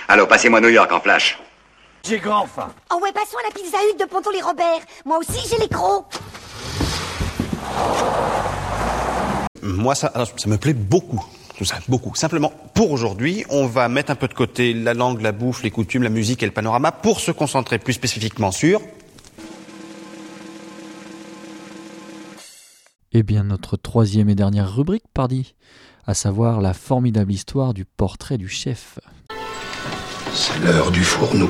Allô, passez-moi New York en flash. J'ai grand faim. Oh ouais, passons à la pizza hut de Ponton-les-Robert. Moi aussi, j'ai les crocs. Moi, ça me plaît beaucoup. Tout ça, beaucoup. Simplement, pour aujourd'hui, on va mettre un peu de côté la langue, la bouffe, les coutumes, la musique et le panorama pour se concentrer plus spécifiquement sur Eh bien, notre troisième et dernière rubrique, pardi, à savoir la formidable histoire du portrait du chef. C'est l'heure du fourneau.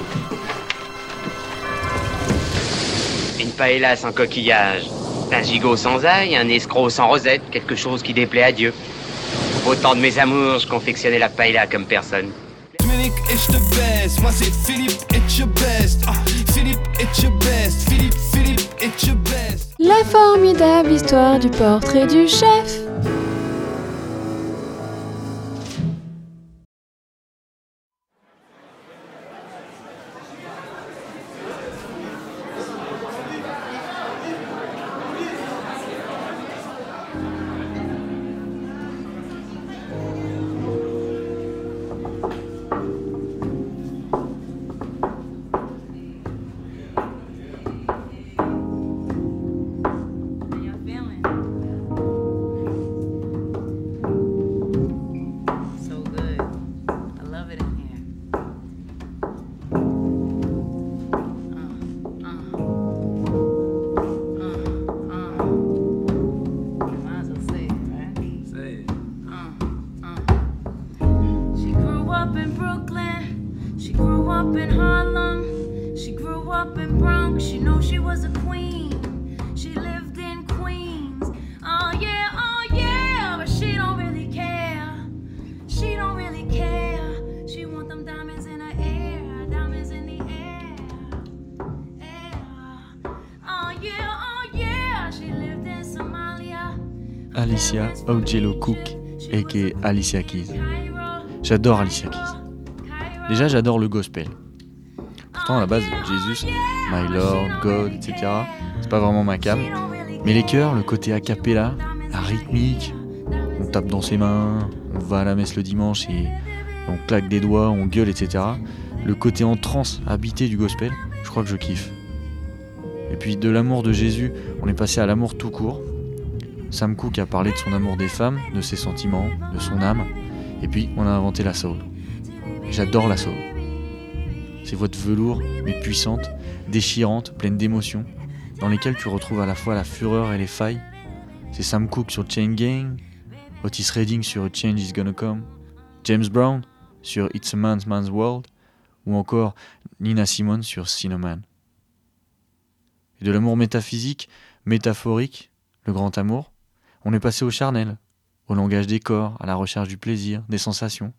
Une paella sans coquillage, un gigot sans ail, un escroc sans rosette, quelque chose qui déplaît à Dieu. Autant de mes amours, je confectionnais la paella comme personne. Moi c'est Philippe. Ah, Philippe. Philippe, Philippe. La formidable histoire du portrait du chef. Ogelo Cook, aka Alicia Keys. J'adore Alicia Keys. Déjà, j'adore le gospel. Pourtant, à la base, Jesus, My Lord, God, etc., c'est pas vraiment ma cam. Mais les chœurs, le côté a cappella, la rythmique, on tape dans ses mains, on va à la messe le dimanche et on claque des doigts, on gueule, etc. Le côté en transe, habité du gospel, je crois que je kiffe. Et puis de l'amour de Jésus, on est passé à l'amour tout court. Sam Cooke a parlé de son amour des femmes, de ses sentiments, de son âme. Et puis on a inventé la soul. J'adore la soul. Ces voix de velours, mais puissantes, déchirantes, pleines d'émotions, dans lesquelles tu retrouves à la fois la fureur et les failles. C'est Sam Cooke sur Chain Gang, Otis Redding sur A Change Is Gonna Come, James Brown sur It's a Man's Man's World, ou encore Nina Simone sur Cinnamon. Et de l'amour métaphysique, métaphorique, le grand amour, on est passé au charnel, au langage des corps, à la recherche du plaisir, des sensations,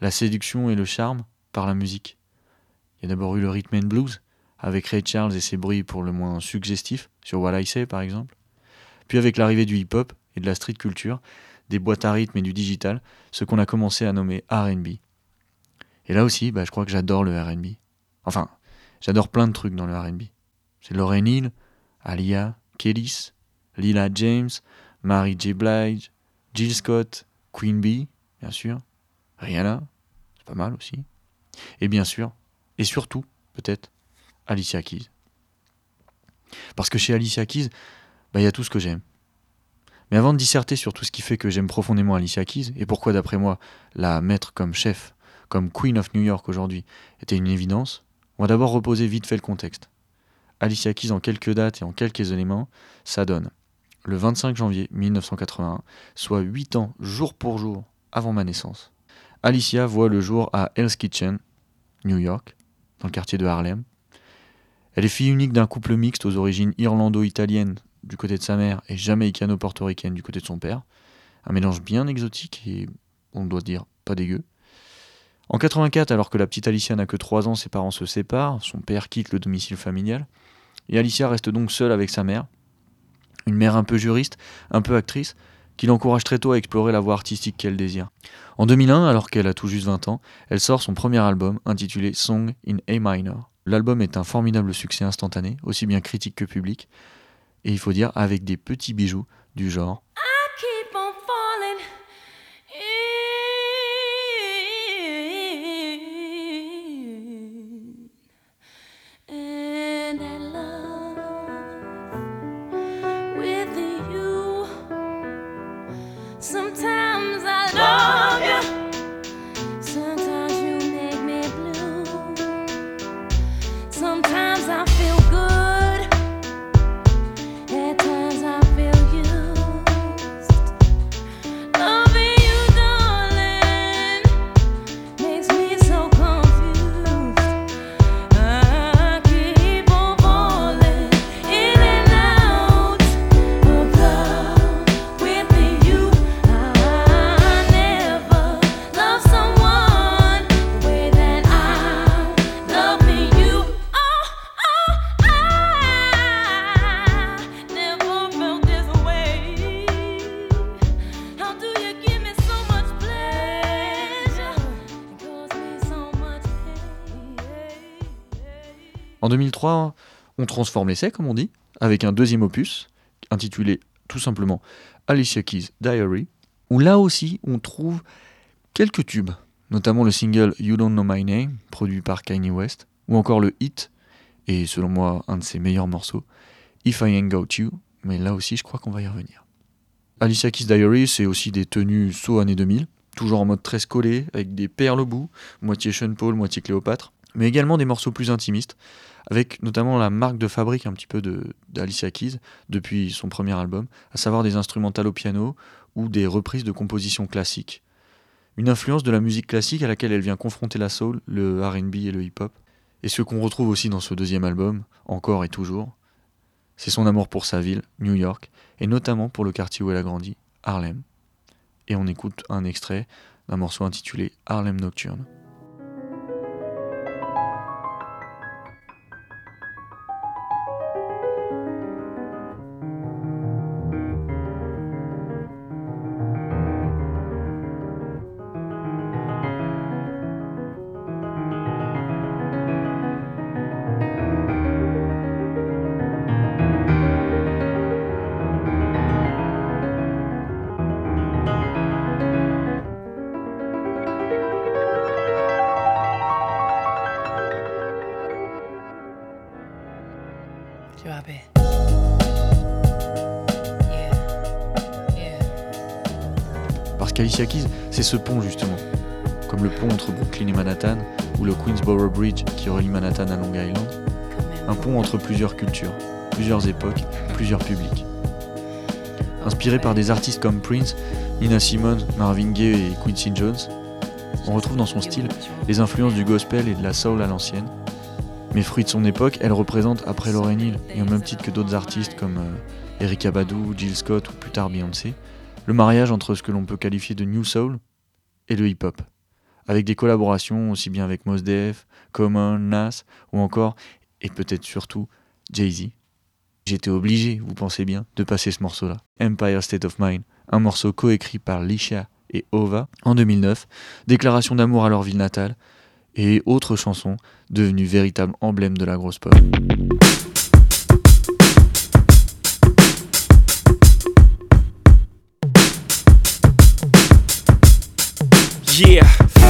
la séduction et le charme par la musique. Il y a d'abord eu le rhythm and blues, avec Ray Charles et ses bruits pour le moins suggestifs, sur What I Say par exemple. Puis avec l'arrivée du hip-hop et de la street culture, des boîtes à rythme et du digital, ce qu'on a commencé à nommer RB. Et là aussi, bah, je crois que j'adore le RB. Enfin, j'adore plein de trucs dans le RB. C'est Lauryn Hill, Alia, Kellys, Lila James, Mary J. Blige, Jill Scott, Queen Bee, bien sûr, Rihanna, c'est pas mal aussi. Et bien sûr, et surtout, peut-être, Alicia Keys. Parce que chez Alicia Keys, bah, il y a tout ce que j'aime. Mais avant de disserter sur tout ce qui fait que j'aime profondément Alicia Keys, et pourquoi d'après moi la mettre comme chef, comme Queen of New York aujourd'hui, était une évidence, on va d'abord reposer vite fait le contexte. Alicia Keys en quelques dates et en quelques éléments, ça donne le 25 janvier 1981, soit 8 ans jour pour jour avant ma naissance. Alicia voit le jour à Hell's Kitchen, New York, dans le quartier de Harlem. Elle est fille unique d'un couple mixte aux origines irlando-italiennes du côté de sa mère et jamaïcano-portoricaine du côté de son père. Un mélange bien exotique et, on doit dire, pas dégueu. En 84, alors que la petite Alicia n'a que 3 ans, ses parents se séparent, son père quitte le domicile familial, et Alicia reste donc seule avec sa mère, une mère un peu juriste, un peu actrice, qui l'encourage très tôt à explorer la voie artistique qu'elle désire. En 2001, alors qu'elle a tout juste 20 ans, elle sort son premier album intitulé Song in A minor. L'album est un formidable succès instantané, aussi bien critique que public, et il faut dire avec des petits bijoux du genre on transforme l'essai, comme on dit, avec un deuxième opus, intitulé tout simplement Alicia Keys Diary, où là aussi on trouve quelques tubes, notamment le single You Don't Know My Name, produit par Kanye West, ou encore le hit, et selon moi un de ses meilleurs morceaux, If I Ain't Got You, mais là aussi je crois qu'on va y revenir. Alicia Keys Diary, c'est aussi des tenues saut années 2000, toujours en mode très collé, avec des perles au bout, moitié Sean Paul, moitié Cléopâtre, mais également des morceaux plus intimistes, avec notamment la marque de fabrique un petit peu d'Alicia Keys depuis son premier album, à savoir des instrumentales au piano ou des reprises de compositions classiques. Une influence de la musique classique à laquelle elle vient confronter la soul, le RB et le hip-hop. Et ce qu'on retrouve aussi dans ce deuxième album, encore et toujours, c'est son amour pour sa ville, New York, et notamment pour le quartier où elle a grandi, Harlem. Et on écoute un extrait d'un morceau intitulé Harlem Nocturne. Ce pont justement. Comme le pont entre Brooklyn et Manhattan, ou le Queensboro Bridge qui relie Manhattan à Long Island. Un pont entre plusieurs cultures, plusieurs époques, plusieurs publics. Inspiré par des artistes comme Prince, Nina Simone, Marvin Gaye et Quincy Jones, on retrouve dans son style les influences du gospel et de la soul à l'ancienne. Mais fruit de son époque, elle représente, après Lauryn Hill, et au même titre que d'autres artistes comme euh, Erykah Badu, Jill Scott ou plus tard Beyoncé, le mariage entre ce que l'on peut qualifier de New Soul et le hip-hop, avec des collaborations aussi bien avec Mos Def, Common, Nas ou encore, et peut-être surtout, Jay-Z. J'étais obligé, vous pensez bien, de passer ce morceau-là, Empire State of Mind, un morceau coécrit par Lisha et Ova en 2009, déclaration d'amour à leur ville natale, et autre chanson devenue véritable emblème de la grosse pop. Yeah.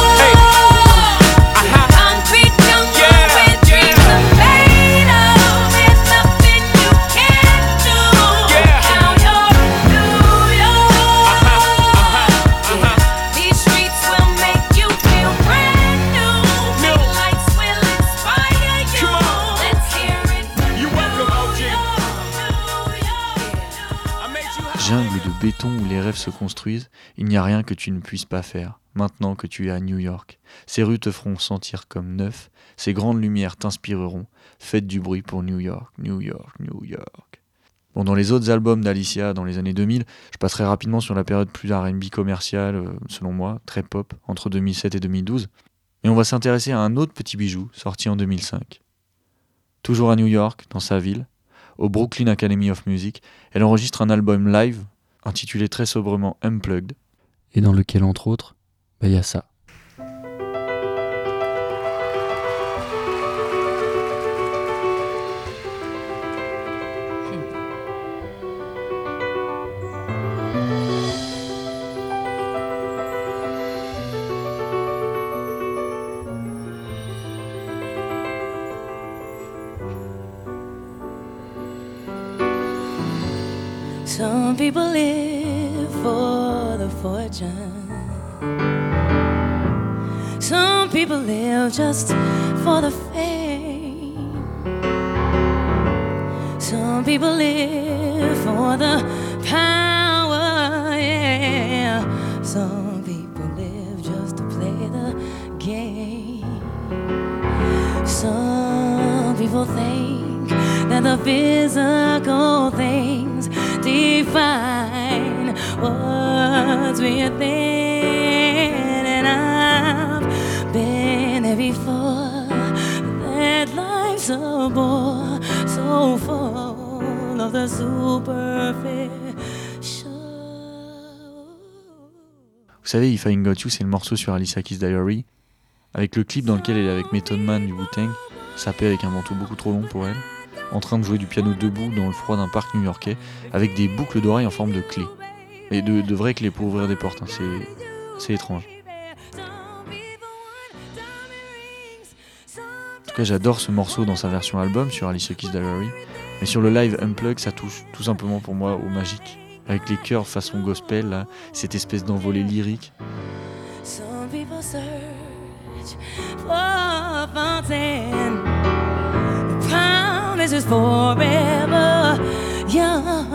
Béton où les rêves se construisent, il n'y a rien que tu ne puisses pas faire, maintenant que tu es à New York. Ces rues te feront sentir comme neuf, ces grandes lumières t'inspireront. Faites du bruit pour New York, New York, New York. Bon, dans les autres albums d'Alicia dans les années 2000, je passerai rapidement sur la période plus RB commerciale, euh, selon moi, très pop, entre 2007 et 2012. Et on va s'intéresser à un autre petit bijou sorti en 2005. Toujours à New York, dans sa ville, au Brooklyn Academy of Music, elle enregistre un album live intitulé très sobrement Unplugged, et dans lequel, entre autres, bah, il y a ça. Vous savez, If I Got You, c'est le morceau sur Alicia Keys Diary, avec le clip dans lequel elle est avec Method Man du Wu-Tang, sapée avec un manteau beaucoup trop long pour elle, en train de jouer du piano debout dans le froid d'un parc new-yorkais, avec des boucles d'oreilles en forme de clés. Et de, vraies clés pour ouvrir des portes, hein, c'est, c'est étrange. En tout cas, j'adore ce morceau dans sa version album sur Alicia Keys Diary, mais sur le live Unplug, ça touche tout simplement pour moi au magique. Avec les chœurs façon gospel, là, cette espèce d'envolée lyrique. Some people search for a fountain. The promise is forever young.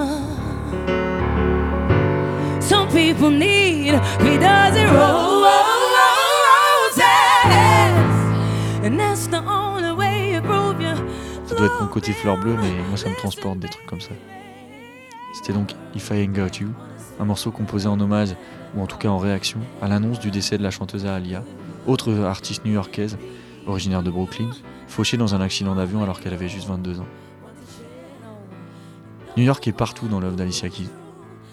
Some people need three dozen ro- ro- roses. And that's the only way you prove you Ça doit être mon côté fleur bleue, mais moi ça me transporte des trucs comme ça. C'était donc If I Ain't Got You, un morceau composé en hommage, ou en tout cas en réaction, à l'annonce du décès de la chanteuse Alia, autre artiste new-yorkaise, originaire de Brooklyn, fauchée dans un accident d'avion alors qu'elle avait juste 22 ans. New York est partout dans l'œuvre d'Alicia Keys.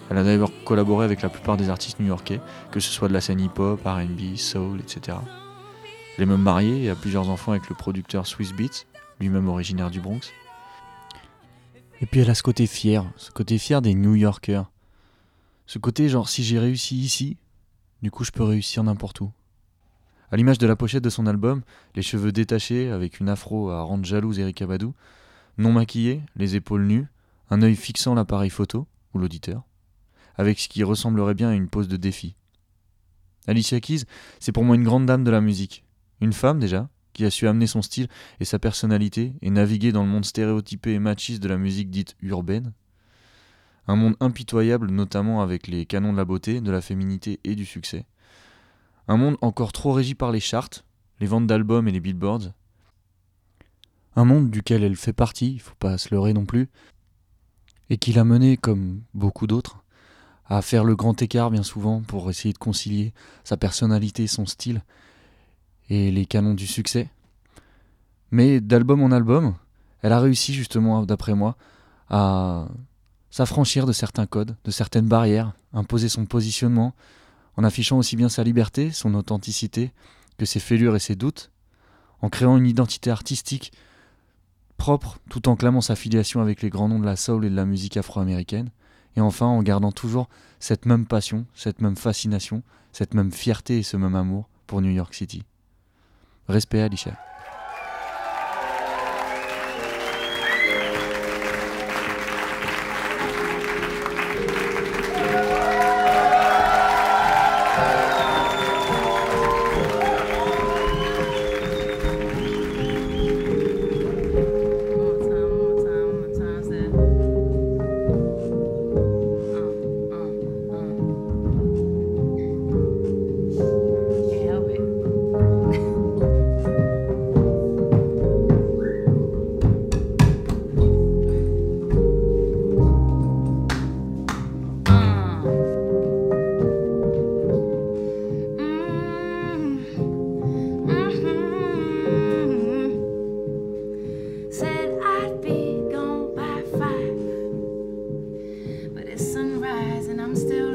Elle a d'ailleurs collaboré avec la plupart des artistes new-yorkais, que ce soit de la scène hip-hop, RB, soul, etc. Elle est même mariée et a plusieurs enfants avec le producteur Swiss Beats, lui-même originaire du Bronx. Et puis elle a ce côté fier, ce côté fier des New Yorkers. Ce côté genre si j'ai réussi ici, du coup je peux réussir n'importe où. À l'image de la pochette de son album, les cheveux détachés avec une afro à rendre jalouse Erika Badou, non maquillée, les épaules nues, un œil fixant l'appareil photo, ou l'auditeur, avec ce qui ressemblerait bien à une pose de défi. Alicia Keys, c'est pour moi une grande dame de la musique. Une femme déjà, qui a su amener son style et sa personnalité et naviguer dans le monde stéréotypé et machiste de la musique dite urbaine. Un monde impitoyable notamment avec les canons de la beauté, de la féminité et du succès. Un monde encore trop régi par les charts, les ventes d'albums et les billboards. Un monde duquel elle fait partie, il faut pas se leurrer non plus, et qui l'a mené, comme beaucoup d'autres, à faire le grand écart bien souvent pour essayer de concilier sa personnalité, son style et les canons du succès. Mais d'album en album, elle a réussi justement, d'après moi, à s'affranchir de certains codes, de certaines barrières, imposer son positionnement, en affichant aussi bien sa liberté, son authenticité, que ses fêlures et ses doutes, en créant une identité artistique propre, tout en clamant sa filiation avec les grands noms de la soul et de la musique afro-américaine, et enfin en gardant toujours cette même passion, cette même fascination, cette même fierté et ce même amour pour New York City. Respect Alicia. I'm still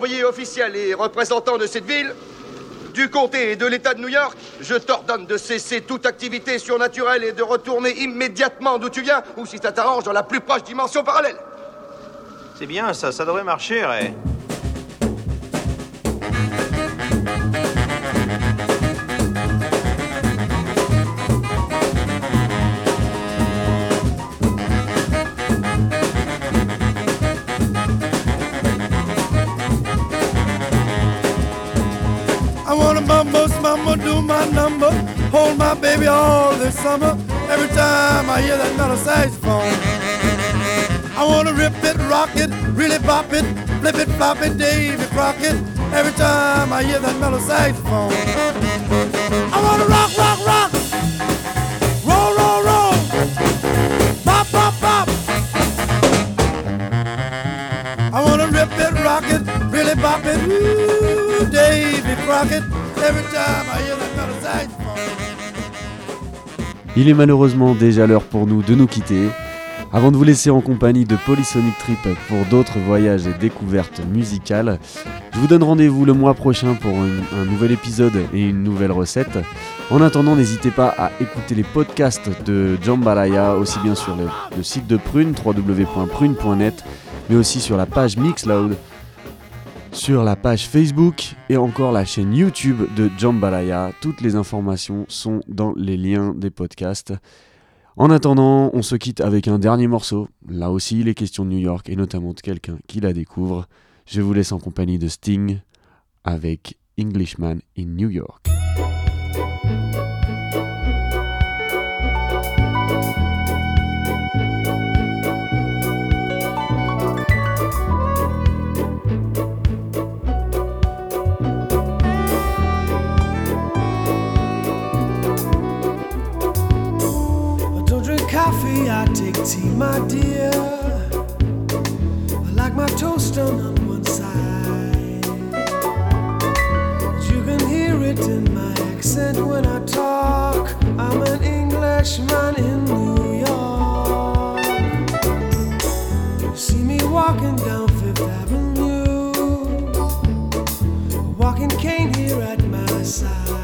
Bonsoir à toi. En tant qu'envoyé officiel et représentant de cette ville, du comté et de l'État de New York, je t'ordonne de cesser toute activité surnaturelle et de retourner immédiatement d'où tu viens, ou si ça t'arrange, dans la plus proche dimension parallèle. C'est bien ça, ça devrait marcher, Ray. Hold my baby all this summer. Every time I hear that metal saxophone. I wanna rip it, rock it, really bop it, flip it, flop it, Davy Crockett. Every time I hear that metal saxophone. I wanna rock, rock, rock. Roll, roll, roll. Pop, pop, pop. I wanna rip it, rock it, really bop it. Ooh, Davy Crockett. Every time I hear that metal saxophone. Il est malheureusement déjà l'heure pour nous de nous quitter. Avant de vous laisser en compagnie de Polysonic Trip pour d'autres voyages et découvertes musicales, je vous donne rendez-vous le mois prochain pour un, nouvel épisode et une nouvelle recette. En attendant, n'hésitez pas à écouter les podcasts de Jambalaya, aussi bien sur le, le site de Prune, www.prune.net, mais aussi sur la page Mixloud, sur la page Facebook et encore la chaîne YouTube de Jambalaya. Toutes les informations sont dans les liens des podcasts. En attendant, on se quitte avec un dernier morceau. Là aussi, les questions de New York et notamment de quelqu'un qui la découvre. Je vous laisse en compagnie de Sting avec Englishman in New York. See, my dear, I like my toast done on one side. You can hear it in my accent when I talk. I'm an Englishman in New York. You see me walking down Fifth Avenue, a walking cane here at my side.